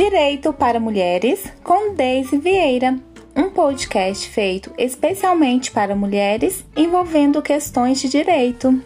Direito para Mulheres com Deise Vieira, um podcast feito especialmente para mulheres envolvendo questões de direito.